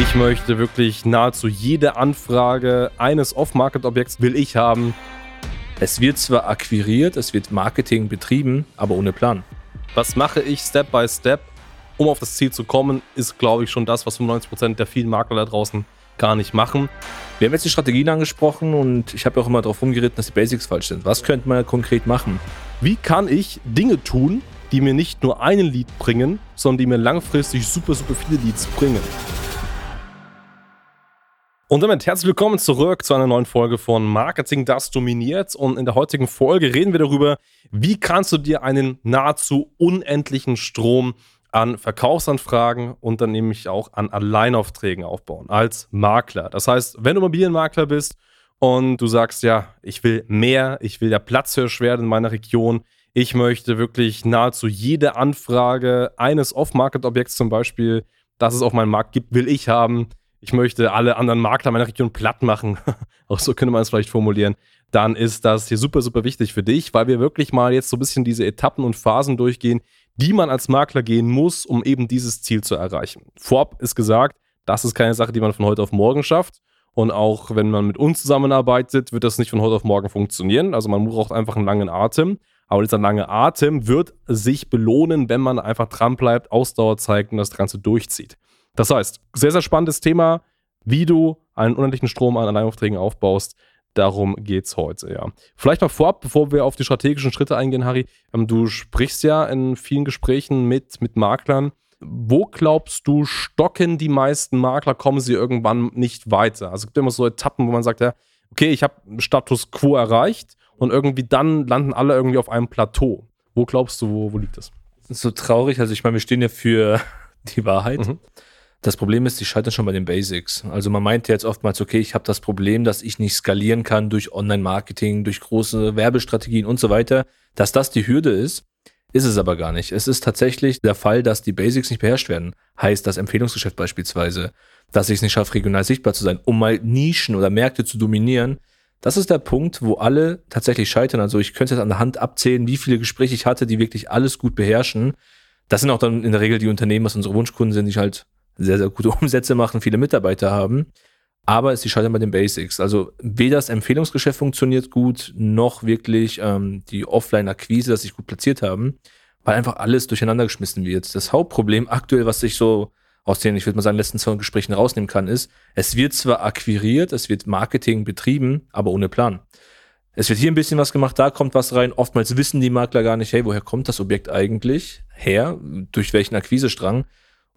Ich möchte wirklich nahezu jede Anfrage eines Off-Market-Objekts will ich haben. Es wird zwar akquiriert, es wird Marketing betrieben, aber ohne Plan. Was mache ich Step by Step, um auf das Ziel zu kommen, ist, glaube ich, schon das, was 95% der vielen Makler da draußen gar nicht machen. Wir haben jetzt die Strategien angesprochen und ich habe auch immer darauf rumgeritten, dass die Basics falsch sind. Was könnte man konkret machen? Wie kann ich Dinge tun, die mir nicht nur einen Lead bringen, sondern die mir langfristig super, super viele Leads bringen? Und damit herzlich willkommen zurück zu einer neuen Folge von Marketing, das dominiert. Und in der heutigen Folge reden wir darüber, wie kannst du dir einen nahezu unendlichen Strom an Verkaufsanfragen und dann nämlich auch an Alleinaufträgen aufbauen als Makler. Das heißt, wenn du Immobilienmakler bist und du sagst, ja, ich will mehr, ich will der Platzhirsch werden in meiner Region, ich möchte wirklich nahezu jede Anfrage eines Off-Market-Objekts zum Beispiel, das es auf meinem Markt gibt, will ich haben ich möchte alle anderen Makler meiner Region platt machen, auch so könnte man es vielleicht formulieren, dann ist das hier super, super wichtig für dich, weil wir wirklich mal jetzt so ein bisschen diese Etappen und Phasen durchgehen, die man als Makler gehen muss, um eben dieses Ziel zu erreichen. Vorab ist gesagt, das ist keine Sache, die man von heute auf morgen schafft. Und auch wenn man mit uns zusammenarbeitet, wird das nicht von heute auf morgen funktionieren. Also man braucht einfach einen langen Atem. Aber dieser lange Atem wird sich belohnen, wenn man einfach dran bleibt, Ausdauer zeigt und das Ganze durchzieht. Das heißt, sehr, sehr spannendes Thema, wie du einen unendlichen Strom an Alleinaufträgen aufbaust. Darum geht es heute, ja. Vielleicht mal vorab, bevor wir auf die strategischen Schritte eingehen, Harry. Ähm, du sprichst ja in vielen Gesprächen mit, mit Maklern. Wo glaubst du, stocken die meisten Makler, kommen sie irgendwann nicht weiter? Also es gibt immer so Etappen, wo man sagt, ja, okay, ich habe Status quo erreicht und irgendwie dann landen alle irgendwie auf einem Plateau. Wo glaubst du, wo, wo liegt das? Das ist so traurig. Also ich meine, wir stehen ja für die Wahrheit. Mhm. Das Problem ist, die scheitern schon bei den Basics. Also man meint jetzt oftmals, okay, ich habe das Problem, dass ich nicht skalieren kann durch Online-Marketing, durch große Werbestrategien und so weiter. Dass das die Hürde ist, ist es aber gar nicht. Es ist tatsächlich der Fall, dass die Basics nicht beherrscht werden. Heißt das Empfehlungsgeschäft beispielsweise, dass ich es nicht schaffe, regional sichtbar zu sein, um mal Nischen oder Märkte zu dominieren. Das ist der Punkt, wo alle tatsächlich scheitern. Also ich könnte jetzt an der Hand abzählen, wie viele Gespräche ich hatte, die wirklich alles gut beherrschen. Das sind auch dann in der Regel die Unternehmen, was unsere Wunschkunden sind, die halt sehr, sehr gute Umsätze machen, viele Mitarbeiter haben. Aber es Scheitern bei den Basics. Also weder das Empfehlungsgeschäft funktioniert gut, noch wirklich ähm, die Offline-Akquise, dass sich gut platziert haben, weil einfach alles durcheinander geschmissen wird. Das Hauptproblem aktuell, was ich so aus den, ich würde mal sagen, letzten zwei Gesprächen rausnehmen kann, ist, es wird zwar akquiriert, es wird Marketing betrieben, aber ohne Plan. Es wird hier ein bisschen was gemacht, da kommt was rein. Oftmals wissen die Makler gar nicht, hey, woher kommt das Objekt eigentlich her? Durch welchen Akquisestrang?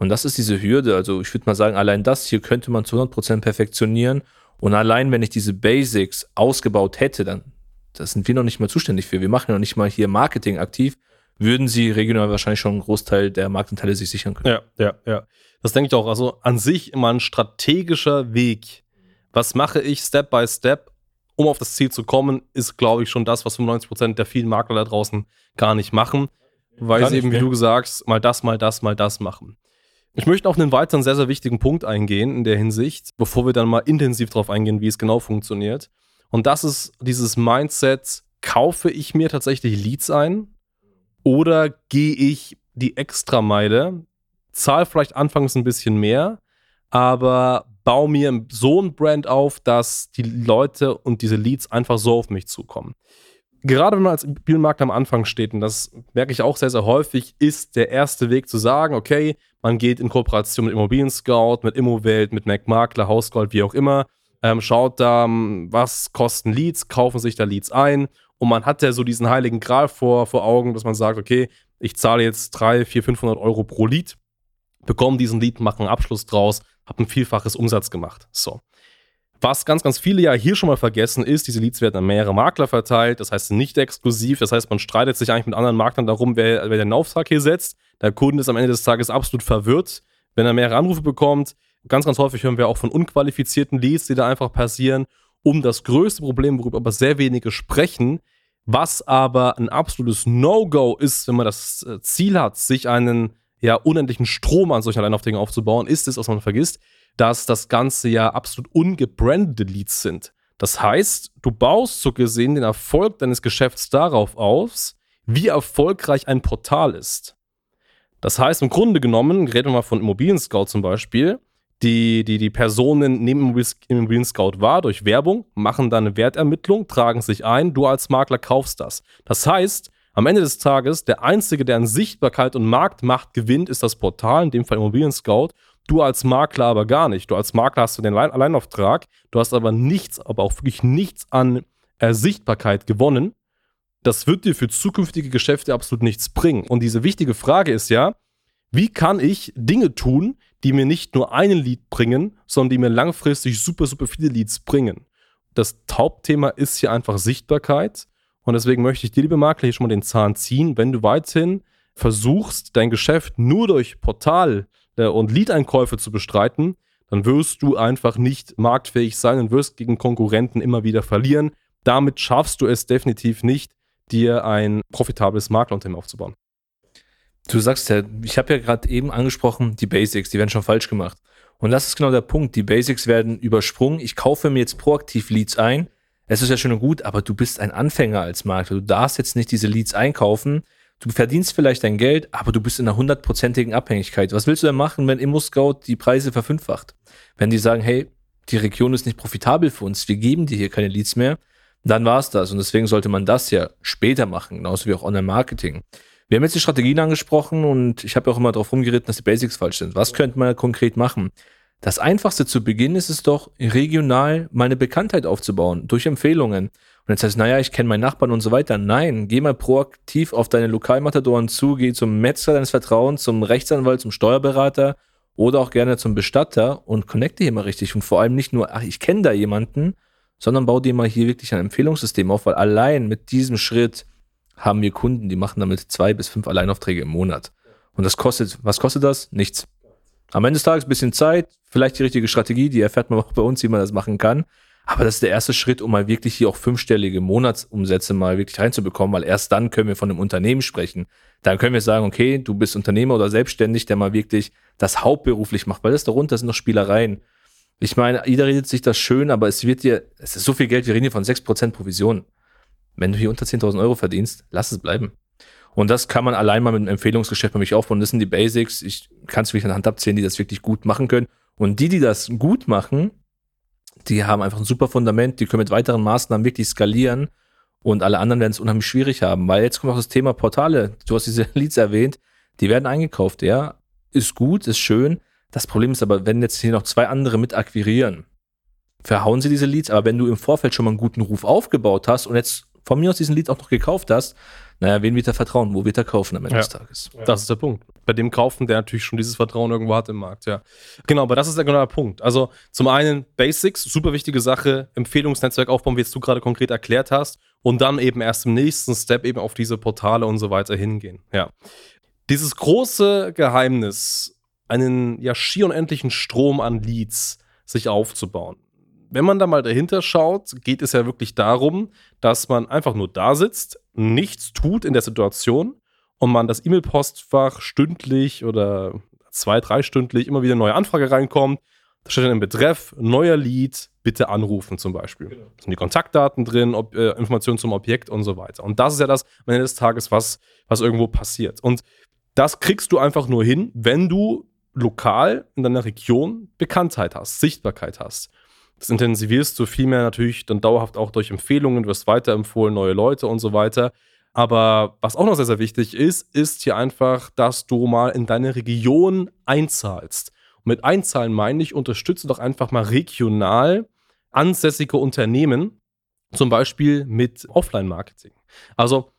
Und das ist diese Hürde. Also ich würde mal sagen, allein das hier könnte man zu 100% perfektionieren. Und allein, wenn ich diese Basics ausgebaut hätte, dann, das sind wir noch nicht mal zuständig für. Wir machen noch nicht mal hier Marketing aktiv, würden sie regional wahrscheinlich schon einen Großteil der Marktanteile sich sichern können. Ja, ja, ja. Das denke ich auch. Also an sich immer ein strategischer Weg. Was mache ich Step by Step, um auf das Ziel zu kommen, ist, glaube ich, schon das, was 95% der vielen Makler da draußen gar nicht machen. Weil Kann sie eben, wie du sagst, mal das, mal das, mal das machen. Ich möchte auf einen weiteren sehr, sehr wichtigen Punkt eingehen in der Hinsicht, bevor wir dann mal intensiv darauf eingehen, wie es genau funktioniert. Und das ist dieses Mindset, kaufe ich mir tatsächlich Leads ein oder gehe ich die Extrameile, zahle vielleicht anfangs ein bisschen mehr, aber baue mir so ein Brand auf, dass die Leute und diese Leads einfach so auf mich zukommen gerade wenn man als Immobilienmarkt am Anfang steht, und das merke ich auch sehr, sehr häufig, ist der erste Weg zu sagen, okay, man geht in Kooperation mit Immobilien Scout, mit Immowelt, mit Mac Makler, Hausgold, wie auch immer, ähm, schaut da, was kosten Leads, kaufen sich da Leads ein und man hat ja so diesen heiligen Gral vor, vor Augen, dass man sagt, okay, ich zahle jetzt 3, 4, 500 Euro pro Lead, bekomme diesen Lead, mache einen Abschluss draus, habe ein Vielfaches Umsatz gemacht. So. Was ganz, ganz viele ja hier schon mal vergessen ist, diese Leads werden an mehrere Makler verteilt, das heißt nicht exklusiv, das heißt man streitet sich eigentlich mit anderen Maklern darum, wer, wer den Auftrag hier setzt. Der Kunde ist am Ende des Tages absolut verwirrt, wenn er mehrere Anrufe bekommt. Ganz, ganz häufig hören wir auch von unqualifizierten Leads, die da einfach passieren. Um das größte Problem, worüber aber sehr wenige sprechen, was aber ein absolutes No-Go ist, wenn man das äh, Ziel hat, sich einen ja unendlichen Strom an solchen Alleinaufträgen aufzubauen, ist es, was man vergisst, dass das Ganze ja absolut ungebrandete Leads sind. Das heißt, du baust so gesehen den Erfolg deines Geschäfts darauf aus, wie erfolgreich ein Portal ist. Das heißt, im Grunde genommen, reden wir mal von Immobilien Scout zum Beispiel, die, die, die Personen nehmen Immobilien Scout wahr durch Werbung, machen dann eine Wertermittlung, tragen sich ein, du als Makler kaufst das. Das heißt, am Ende des Tages, der Einzige, der an Sichtbarkeit und Marktmacht gewinnt, ist das Portal, in dem Fall Immobilien Scout. Du als Makler aber gar nicht. Du als Makler hast du den Alleinauftrag, du hast aber nichts, aber auch wirklich nichts an äh, Sichtbarkeit gewonnen. Das wird dir für zukünftige Geschäfte absolut nichts bringen. Und diese wichtige Frage ist ja, wie kann ich Dinge tun, die mir nicht nur einen Lead bringen, sondern die mir langfristig super, super viele Leads bringen. Das Hauptthema ist hier einfach Sichtbarkeit. Und deswegen möchte ich dir, liebe Makler, hier schon mal den Zahn ziehen. Wenn du weiterhin versuchst, dein Geschäft nur durch Portal äh, und Lead-Einkäufe zu bestreiten, dann wirst du einfach nicht marktfähig sein und wirst gegen Konkurrenten immer wieder verlieren. Damit schaffst du es definitiv nicht, dir ein profitables Maklerunternehmen aufzubauen. Du sagst ja, ich habe ja gerade eben angesprochen, die Basics, die werden schon falsch gemacht. Und das ist genau der Punkt. Die Basics werden übersprungen. Ich kaufe mir jetzt proaktiv Leads ein. Es ist ja schön und gut, aber du bist ein Anfänger als Makler. Du darfst jetzt nicht diese Leads einkaufen. Du verdienst vielleicht dein Geld, aber du bist in einer hundertprozentigen Abhängigkeit. Was willst du denn machen, wenn ImmoScout die Preise verfünffacht? Wenn die sagen, hey, die Region ist nicht profitabel für uns, wir geben dir hier keine Leads mehr, dann war es das. Und deswegen sollte man das ja später machen, genauso wie auch Online-Marketing. Wir haben jetzt die Strategien angesprochen und ich habe auch immer darauf rumgeritten, dass die Basics falsch sind. Was könnte man konkret machen? Das einfachste zu Beginn ist es doch, regional meine Bekanntheit aufzubauen, durch Empfehlungen. Und jetzt heißt, naja, ich kenne meinen Nachbarn und so weiter. Nein, geh mal proaktiv auf deine Lokalmatadoren zu, geh zum Metzger deines Vertrauens, zum Rechtsanwalt, zum Steuerberater oder auch gerne zum Bestatter und connecte hier mal richtig. Und vor allem nicht nur, ach, ich kenne da jemanden, sondern bau dir mal hier wirklich ein Empfehlungssystem auf, weil allein mit diesem Schritt haben wir Kunden, die machen damit zwei bis fünf Alleinaufträge im Monat. Und das kostet, was kostet das? Nichts. Am Ende des Tages ein bisschen Zeit, vielleicht die richtige Strategie, die erfährt man auch bei uns, wie man das machen kann. Aber das ist der erste Schritt, um mal wirklich hier auch fünfstellige Monatsumsätze mal wirklich reinzubekommen, weil erst dann können wir von einem Unternehmen sprechen. Dann können wir sagen, okay, du bist Unternehmer oder selbstständig, der mal wirklich das hauptberuflich macht, weil das darunter sind noch Spielereien. Ich meine, jeder redet sich das schön, aber es wird dir, es ist so viel Geld, wir reden hier von 6% Provision. Wenn du hier unter 10.000 Euro verdienst, lass es bleiben. Und das kann man allein mal mit einem Empfehlungsgeschäft bei mich aufbauen. Das sind die Basics. Ich kann es wirklich an der Hand abzählen, die das wirklich gut machen können. Und die, die das gut machen, die haben einfach ein super Fundament. Die können mit weiteren Maßnahmen wirklich skalieren. Und alle anderen werden es unheimlich schwierig haben. Weil jetzt kommt auch das Thema Portale. Du hast diese Leads erwähnt. Die werden eingekauft, ja. Ist gut, ist schön. Das Problem ist aber, wenn jetzt hier noch zwei andere mit akquirieren, verhauen sie diese Leads. Aber wenn du im Vorfeld schon mal einen guten Ruf aufgebaut hast und jetzt von mir aus diesen Lead auch noch gekauft hast, naja, wen wird er vertrauen? Wo wird er kaufen am Ende ja. des Tages? Das ist der Punkt. Bei dem kaufen, der natürlich schon dieses Vertrauen irgendwo hat im Markt, ja. Genau, aber das ist der genau der Punkt. Also zum einen Basics, super wichtige Sache, Empfehlungsnetzwerk aufbauen, wie jetzt du gerade konkret erklärt hast, und dann eben erst im nächsten Step eben auf diese Portale und so weiter hingehen. Ja. Dieses große Geheimnis, einen ja schier unendlichen Strom an Leads sich aufzubauen wenn man da mal dahinter schaut, geht es ja wirklich darum, dass man einfach nur da sitzt, nichts tut in der Situation und man das E-Mail-Postfach stündlich oder zwei, drei stündlich immer wieder eine neue Anfrage reinkommt. Da steht dann im Betreff, neuer Lead, bitte anrufen zum Beispiel. Genau. Da sind die Kontaktdaten drin, ob, äh, Informationen zum Objekt und so weiter. Und das ist ja das am Ende des Tages, was, was irgendwo passiert. Und das kriegst du einfach nur hin, wenn du lokal in deiner Region Bekanntheit hast, Sichtbarkeit hast. Das intensivierst du vielmehr natürlich dann dauerhaft auch durch Empfehlungen, wirst weiterempfohlen, neue Leute und so weiter. Aber was auch noch sehr, sehr wichtig ist, ist hier einfach, dass du mal in deine Region einzahlst. Und mit einzahlen meine ich, unterstütze doch einfach mal regional ansässige Unternehmen, zum Beispiel mit Offline-Marketing. Also,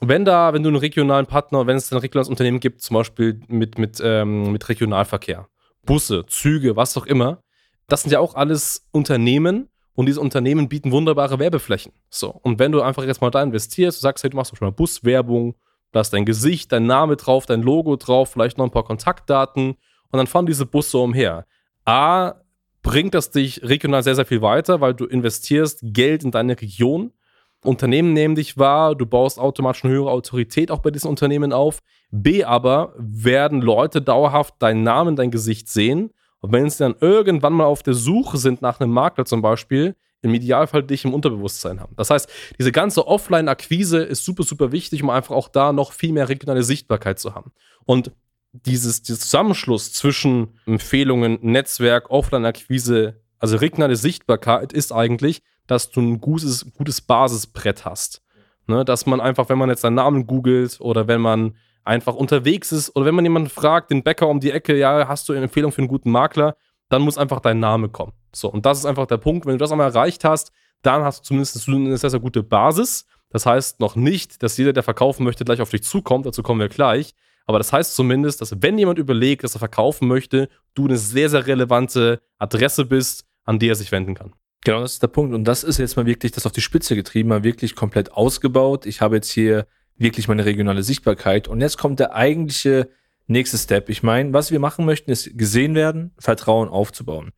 wenn da, wenn du einen regionalen Partner, wenn es ein regionales Unternehmen gibt, zum Beispiel mit, mit, ähm, mit Regionalverkehr, Busse, Züge, was auch immer, das sind ja auch alles Unternehmen und diese Unternehmen bieten wunderbare Werbeflächen. So. Und wenn du einfach jetzt mal da investierst, du sagst, hey, du machst schon mal Buswerbung, da ist dein Gesicht, dein Name drauf, dein Logo drauf, vielleicht noch ein paar Kontaktdaten und dann fahren diese Busse umher. A, bringt das dich regional sehr, sehr viel weiter, weil du investierst Geld in deine Region. Unternehmen nehmen dich wahr, du baust automatisch eine höhere Autorität auch bei diesen Unternehmen auf. B, aber werden Leute dauerhaft deinen Namen, dein Gesicht sehen und wenn sie dann irgendwann mal auf der Suche sind nach einem Makler zum Beispiel, im Idealfall dich im Unterbewusstsein haben. Das heißt, diese ganze Offline-Akquise ist super, super wichtig, um einfach auch da noch viel mehr regionale Sichtbarkeit zu haben. Und dieses, dieses Zusammenschluss zwischen Empfehlungen, Netzwerk, Offline-Akquise, also regionale Sichtbarkeit ist eigentlich, dass du ein gutes, gutes Basisbrett hast. Ne, dass man einfach, wenn man jetzt seinen Namen googelt oder wenn man einfach unterwegs ist oder wenn man jemanden fragt, den Bäcker um die Ecke, ja, hast du eine Empfehlung für einen guten Makler, dann muss einfach dein Name kommen. So, und das ist einfach der Punkt. Wenn du das einmal erreicht hast, dann hast du zumindest eine sehr, sehr gute Basis. Das heißt noch nicht, dass jeder, der verkaufen möchte, gleich auf dich zukommt. Dazu kommen wir gleich. Aber das heißt zumindest, dass wenn jemand überlegt, dass er verkaufen möchte, du eine sehr, sehr relevante Adresse bist, an die er sich wenden kann. Genau, das ist der Punkt. Und das ist jetzt mal wirklich das auf die Spitze getrieben, mal wirklich komplett ausgebaut. Ich habe jetzt hier wirklich meine regionale Sichtbarkeit. Und jetzt kommt der eigentliche nächste Step. Ich meine, was wir machen möchten, ist gesehen werden, Vertrauen aufzubauen.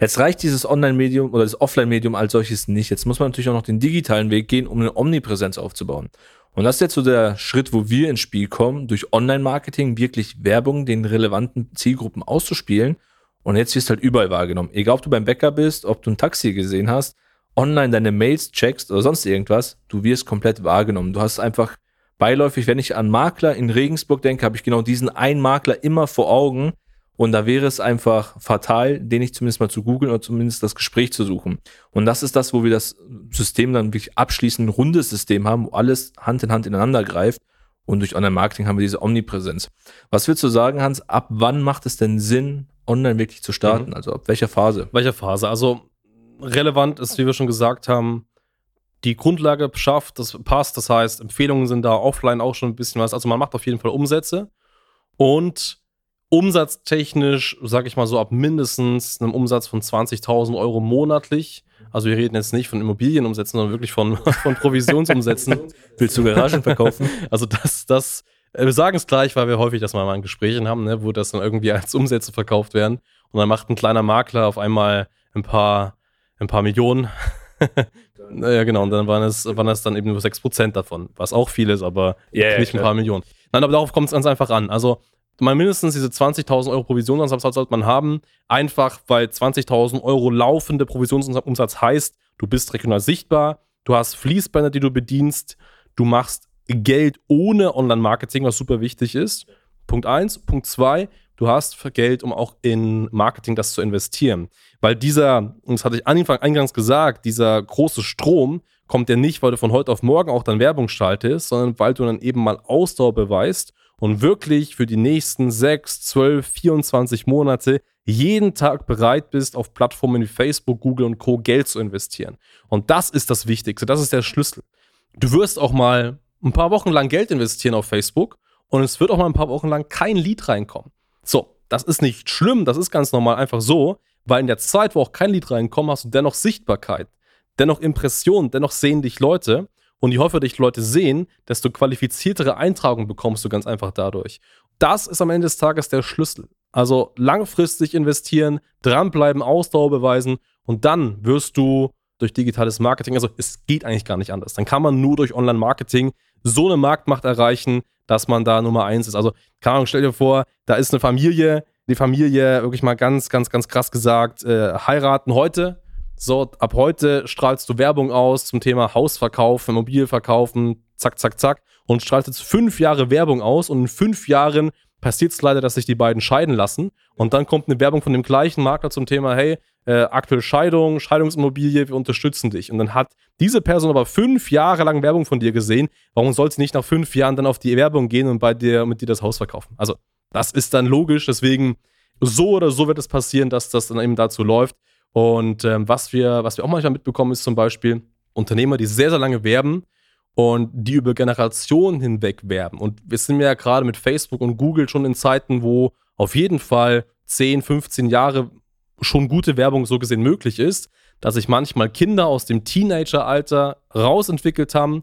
Jetzt reicht dieses Online-Medium oder das Offline-Medium als solches nicht. Jetzt muss man natürlich auch noch den digitalen Weg gehen, um eine Omnipräsenz aufzubauen. Und das ist jetzt so der Schritt, wo wir ins Spiel kommen, durch Online-Marketing wirklich Werbung den relevanten Zielgruppen auszuspielen und jetzt wirst du halt überall wahrgenommen. Egal, ob du beim Bäcker bist, ob du ein Taxi gesehen hast, online deine Mails checkst oder sonst irgendwas, du wirst komplett wahrgenommen. Du hast einfach beiläufig, wenn ich an Makler in Regensburg denke, habe ich genau diesen einen Makler immer vor Augen. Und da wäre es einfach fatal, den ich zumindest mal zu googeln oder zumindest das Gespräch zu suchen. Und das ist das, wo wir das System dann wirklich abschließend ein rundes System haben, wo alles Hand in Hand ineinander greift. Und durch Online-Marketing haben wir diese Omnipräsenz. Was willst du sagen, Hans? Ab wann macht es denn Sinn, online wirklich zu starten? Mhm. Also ab welcher Phase? Welcher Phase? Also relevant ist, wie wir schon gesagt haben, die Grundlage schafft, das passt. Das heißt, Empfehlungen sind da offline auch schon ein bisschen was. Also man macht auf jeden Fall Umsätze. Und umsatztechnisch, sage ich mal so, ab mindestens einem Umsatz von 20.000 Euro monatlich. Also wir reden jetzt nicht von Immobilienumsätzen, sondern wirklich von, von Provisionsumsätzen. Willst du Garagen verkaufen? Also das, das äh, wir sagen es gleich, weil wir häufig das mal in Gesprächen haben, ne, wo das dann irgendwie als Umsätze verkauft werden. Und dann macht ein kleiner Makler auf einmal ein paar, ein paar Millionen. Ja, genau. Und dann waren es, waren es dann eben nur 6% davon, was auch viel ist, aber yeah, nicht ein paar Millionen. Nein, aber darauf kommt es ganz einfach an. Also, mal mindestens diese 20.000 Euro Provisionsansatz sollte man haben. Einfach, weil 20.000 Euro laufende Provisionsumsatz heißt, du bist regional sichtbar, du hast Fließbänder, die du bedienst, du machst Geld ohne Online-Marketing, was super wichtig ist. Punkt eins. Punkt zwei, du hast Geld, um auch in Marketing das zu investieren. Weil dieser, und das hatte ich eingangs gesagt, dieser große Strom kommt ja nicht, weil du von heute auf morgen auch dann Werbung schaltest, sondern weil du dann eben mal Ausdauer beweist und wirklich für die nächsten 6, 12, 24 Monate jeden Tag bereit bist, auf Plattformen wie Facebook, Google und Co. Geld zu investieren. Und das ist das Wichtigste, das ist der Schlüssel. Du wirst auch mal ein paar Wochen lang Geld investieren auf Facebook und es wird auch mal ein paar Wochen lang kein Lied reinkommen. So, das ist nicht schlimm, das ist ganz normal einfach so, weil in der Zeit, wo auch kein Lied reinkommt, hast du dennoch Sichtbarkeit, dennoch Impressionen, dennoch sehen dich Leute. Und je häufiger dich Leute sehen, desto qualifiziertere Eintragungen bekommst du ganz einfach dadurch. Das ist am Ende des Tages der Schlüssel. Also langfristig investieren, dranbleiben, Ausdauer beweisen und dann wirst du durch digitales Marketing, also es geht eigentlich gar nicht anders. Dann kann man nur durch Online-Marketing so eine Marktmacht erreichen, dass man da Nummer eins ist. Also, keine Ahnung, stell dir vor, da ist eine Familie, die Familie, wirklich mal ganz, ganz, ganz krass gesagt, äh, heiraten heute. So, ab heute strahlst du Werbung aus zum Thema Hausverkauf, Immobilienverkaufen, zack, zack, zack. Und strahlst jetzt fünf Jahre Werbung aus und in fünf Jahren passiert es leider, dass sich die beiden scheiden lassen. Und dann kommt eine Werbung von dem gleichen Makler zum Thema, hey, äh, aktuell Scheidung, Scheidungsimmobilie, wir unterstützen dich. Und dann hat diese Person aber fünf Jahre lang Werbung von dir gesehen. Warum soll sie nicht nach fünf Jahren dann auf die Werbung gehen und bei dir mit dir das Haus verkaufen? Also, das ist dann logisch. Deswegen, so oder so wird es passieren, dass das dann eben dazu läuft. Und ähm, was, wir, was wir auch manchmal mitbekommen, ist zum Beispiel Unternehmer, die sehr, sehr lange werben und die über Generationen hinweg werben. Und wir sind ja gerade mit Facebook und Google schon in Zeiten, wo auf jeden Fall 10, 15 Jahre schon gute Werbung so gesehen möglich ist, dass sich manchmal Kinder aus dem Teenageralter rausentwickelt haben,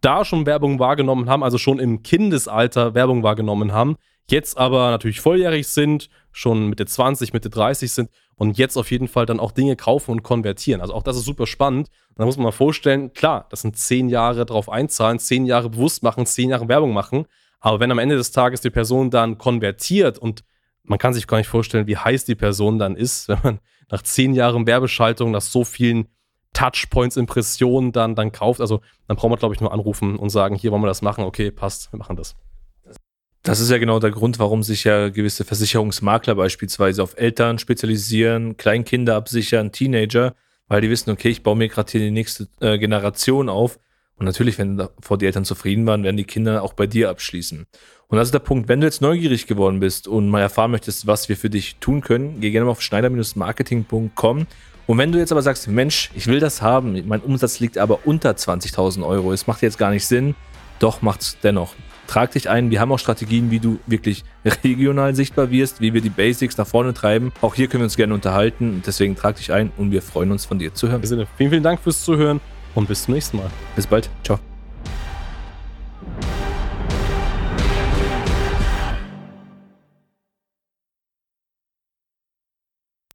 da schon Werbung wahrgenommen haben, also schon im Kindesalter Werbung wahrgenommen haben, jetzt aber natürlich volljährig sind, schon Mitte 20, Mitte 30 sind und jetzt auf jeden Fall dann auch Dinge kaufen und konvertieren. Also auch das ist super spannend. da muss man mal vorstellen, klar, das sind zehn Jahre drauf einzahlen, zehn Jahre bewusst machen, zehn Jahre Werbung machen. Aber wenn am Ende des Tages die Person dann konvertiert und man kann sich gar nicht vorstellen, wie heiß die Person dann ist, wenn man nach zehn Jahren Werbeschaltung, nach so vielen Touchpoints, Impressionen dann, dann kauft. Also dann braucht man, glaube ich, nur anrufen und sagen, hier wollen wir das machen, okay, passt, wir machen das. Das ist ja genau der Grund, warum sich ja gewisse Versicherungsmakler beispielsweise auf Eltern spezialisieren, Kleinkinder absichern, Teenager, weil die wissen, okay, ich baue mir gerade hier die nächste äh, Generation auf. Und natürlich, wenn vor die Eltern zufrieden waren, werden die Kinder auch bei dir abschließen. Und das ist der Punkt, wenn du jetzt neugierig geworden bist und mal erfahren möchtest, was wir für dich tun können, geh gerne mal auf schneider-marketing.com. Und wenn du jetzt aber sagst, Mensch, ich will das haben, mein Umsatz liegt aber unter 20.000 Euro, es macht jetzt gar nicht Sinn, doch macht's dennoch. Trag dich ein, wir haben auch Strategien, wie du wirklich regional sichtbar wirst, wie wir die Basics nach vorne treiben. Auch hier können wir uns gerne unterhalten, deswegen trag dich ein und wir freuen uns von dir zu hören. Vielen, vielen Dank fürs Zuhören und bis zum nächsten Mal. Bis bald. Ciao.